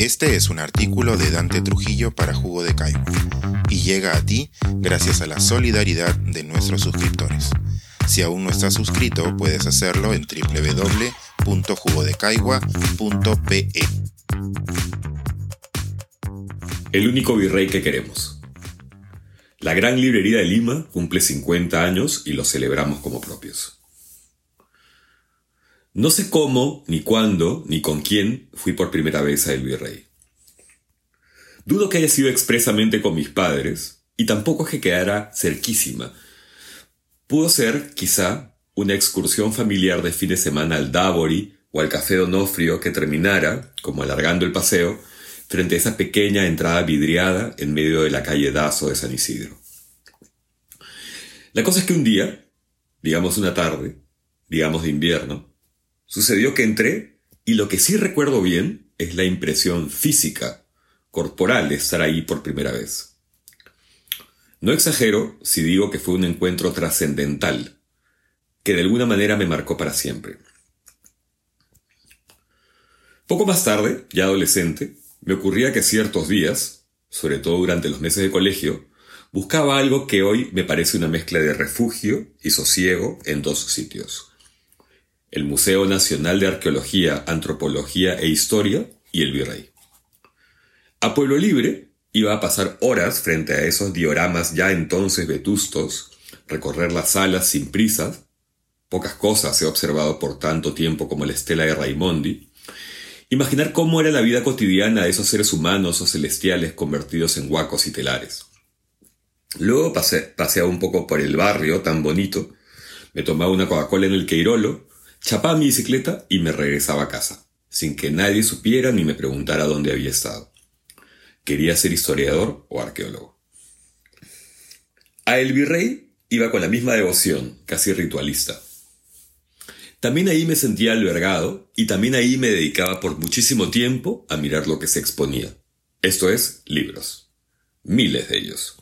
Este es un artículo de Dante Trujillo para Jugo de Caigua y llega a ti gracias a la solidaridad de nuestros suscriptores. Si aún no estás suscrito, puedes hacerlo en www.jugodecaigua.pe. El único virrey que queremos. La gran librería de Lima cumple 50 años y lo celebramos como propios. No sé cómo, ni cuándo, ni con quién fui por primera vez a El Virrey. Dudo que haya sido expresamente con mis padres, y tampoco es que quedara cerquísima. Pudo ser, quizá, una excursión familiar de fin de semana al Davory o al Café Donofrio que terminara, como alargando el paseo, frente a esa pequeña entrada vidriada en medio de la calle Dazo de San Isidro. La cosa es que un día, digamos una tarde, digamos de invierno, Sucedió que entré y lo que sí recuerdo bien es la impresión física, corporal de estar ahí por primera vez. No exagero si digo que fue un encuentro trascendental, que de alguna manera me marcó para siempre. Poco más tarde, ya adolescente, me ocurría que ciertos días, sobre todo durante los meses de colegio, buscaba algo que hoy me parece una mezcla de refugio y sosiego en dos sitios el Museo Nacional de Arqueología, Antropología e Historia y el Virrey. A Pueblo Libre iba a pasar horas frente a esos dioramas ya entonces vetustos, recorrer las salas sin prisas, pocas cosas he observado por tanto tiempo como la estela de Raimondi, imaginar cómo era la vida cotidiana de esos seres humanos o celestiales convertidos en huacos y telares. Luego pasé, paseaba un poco por el barrio tan bonito, me tomaba una Coca-Cola en el Queirolo Chapaba mi bicicleta y me regresaba a casa, sin que nadie supiera ni me preguntara dónde había estado. Quería ser historiador o arqueólogo. A El Virrey iba con la misma devoción, casi ritualista. También ahí me sentía albergado y también ahí me dedicaba por muchísimo tiempo a mirar lo que se exponía. Esto es, libros. Miles de ellos.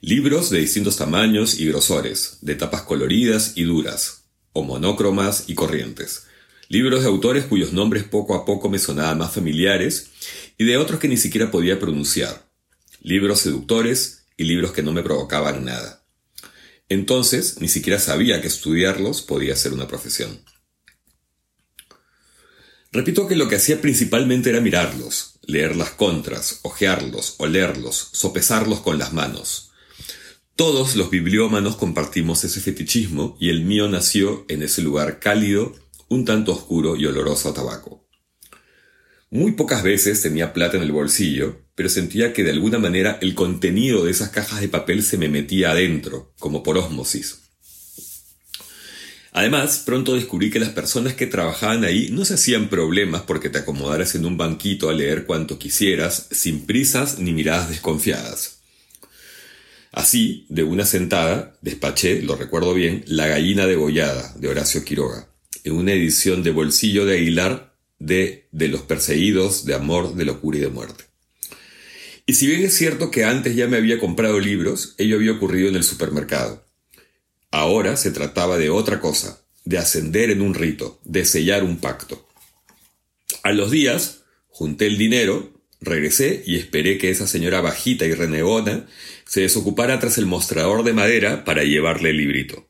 Libros de distintos tamaños y grosores, de tapas coloridas y duras, o monócromas y corrientes. Libros de autores cuyos nombres poco a poco me sonaban más familiares y de otros que ni siquiera podía pronunciar. Libros seductores y libros que no me provocaban nada. Entonces ni siquiera sabía que estudiarlos podía ser una profesión. Repito que lo que hacía principalmente era mirarlos, leer las contras, ojearlos, olerlos, sopesarlos con las manos. Todos los bibliómanos compartimos ese fetichismo y el mío nació en ese lugar cálido, un tanto oscuro y oloroso a tabaco. Muy pocas veces tenía plata en el bolsillo, pero sentía que de alguna manera el contenido de esas cajas de papel se me metía adentro, como por ósmosis. Además, pronto descubrí que las personas que trabajaban ahí no se hacían problemas porque te acomodaras en un banquito a leer cuanto quisieras, sin prisas ni miradas desconfiadas. Así, de una sentada, despaché, lo recuerdo bien, La gallina degollada, de Horacio Quiroga, en una edición de Bolsillo de Aguilar de De los perseguidos, de amor, de locura y de muerte. Y si bien es cierto que antes ya me había comprado libros, ello había ocurrido en el supermercado. Ahora se trataba de otra cosa, de ascender en un rito, de sellar un pacto. A los días, junté el dinero, Regresé y esperé que esa señora bajita y renegona se desocupara tras el mostrador de madera para llevarle el librito.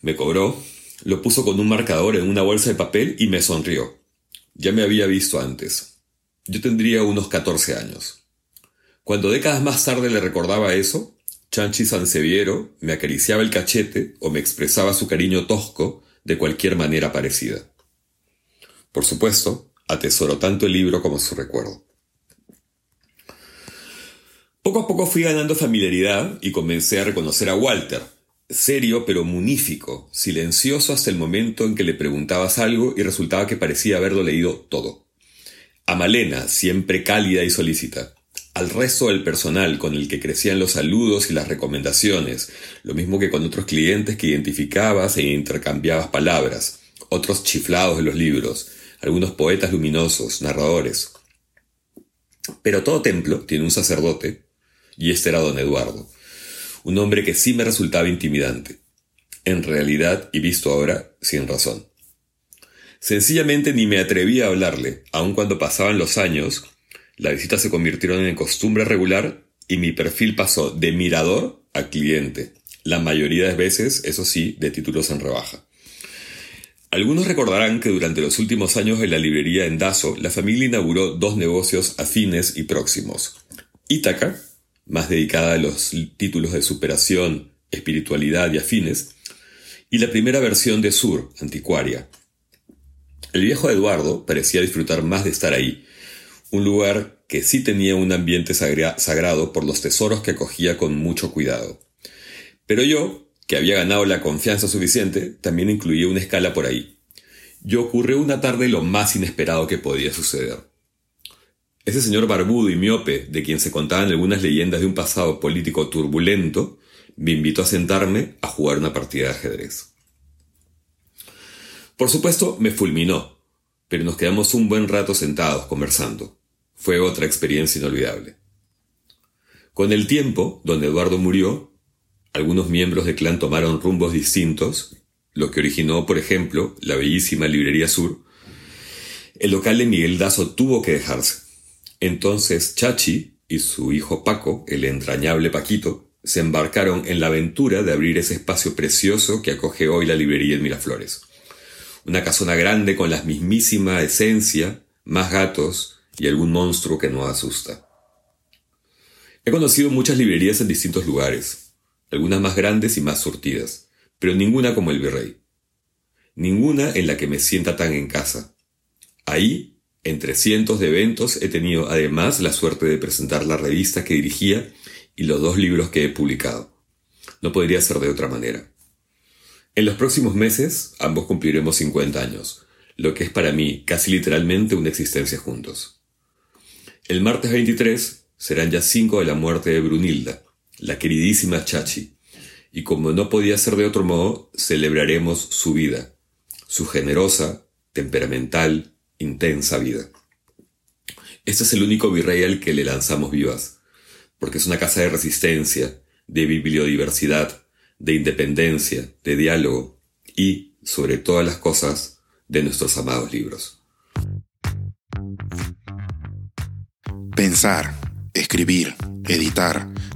Me cobró, lo puso con un marcador en una bolsa de papel y me sonrió. Ya me había visto antes. Yo tendría unos 14 años. Cuando décadas más tarde le recordaba eso, Chanchi Sanseviero me acariciaba el cachete o me expresaba su cariño tosco de cualquier manera parecida. Por supuesto, Atesoro tanto el libro como su recuerdo. Poco a poco fui ganando familiaridad y comencé a reconocer a Walter, serio pero munífico, silencioso hasta el momento en que le preguntabas algo y resultaba que parecía haberlo leído todo. A Malena, siempre cálida y solícita. Al resto del personal con el que crecían los saludos y las recomendaciones, lo mismo que con otros clientes que identificabas e intercambiabas palabras, otros chiflados de los libros, algunos poetas luminosos, narradores. Pero todo templo tiene un sacerdote, y este era don Eduardo, un hombre que sí me resultaba intimidante, en realidad y visto ahora sin razón. Sencillamente ni me atrevía a hablarle, aun cuando pasaban los años, las visitas se convirtieron en costumbre regular y mi perfil pasó de mirador a cliente, la mayoría de veces, eso sí, de títulos en rebaja. Algunos recordarán que durante los últimos años en la librería en Dazo, la familia inauguró dos negocios afines y próximos. Ítaca, más dedicada a los títulos de superación, espiritualidad y afines, y la primera versión de Sur, anticuaria. El viejo Eduardo parecía disfrutar más de estar ahí, un lugar que sí tenía un ambiente sagrado por los tesoros que acogía con mucho cuidado. Pero yo, que había ganado la confianza suficiente, también incluía una escala por ahí. Yo ocurrió una tarde lo más inesperado que podía suceder. Ese señor barbudo y miope, de quien se contaban algunas leyendas de un pasado político turbulento, me invitó a sentarme a jugar una partida de ajedrez. Por supuesto, me fulminó, pero nos quedamos un buen rato sentados conversando. Fue otra experiencia inolvidable. Con el tiempo, donde Eduardo murió, algunos miembros del clan tomaron rumbos distintos, lo que originó, por ejemplo, la bellísima Librería Sur. El local de Miguel Dazo tuvo que dejarse. Entonces Chachi y su hijo Paco, el entrañable Paquito, se embarcaron en la aventura de abrir ese espacio precioso que acoge hoy la librería en Miraflores. Una casona grande con la mismísima esencia, más gatos y algún monstruo que no asusta. He conocido muchas librerías en distintos lugares, algunas más grandes y más surtidas, pero ninguna como el virrey. Ninguna en la que me sienta tan en casa. Ahí, entre cientos de eventos, he tenido además la suerte de presentar la revista que dirigía y los dos libros que he publicado. No podría ser de otra manera. En los próximos meses, ambos cumpliremos 50 años, lo que es para mí casi literalmente una existencia juntos. El martes 23 serán ya cinco de la muerte de Brunilda, la queridísima Chachi, y como no podía ser de otro modo, celebraremos su vida, su generosa, temperamental, intensa vida. Este es el único virrey al que le lanzamos vivas, porque es una casa de resistencia, de bibliodiversidad, de independencia, de diálogo y, sobre todas las cosas, de nuestros amados libros. Pensar, escribir, editar,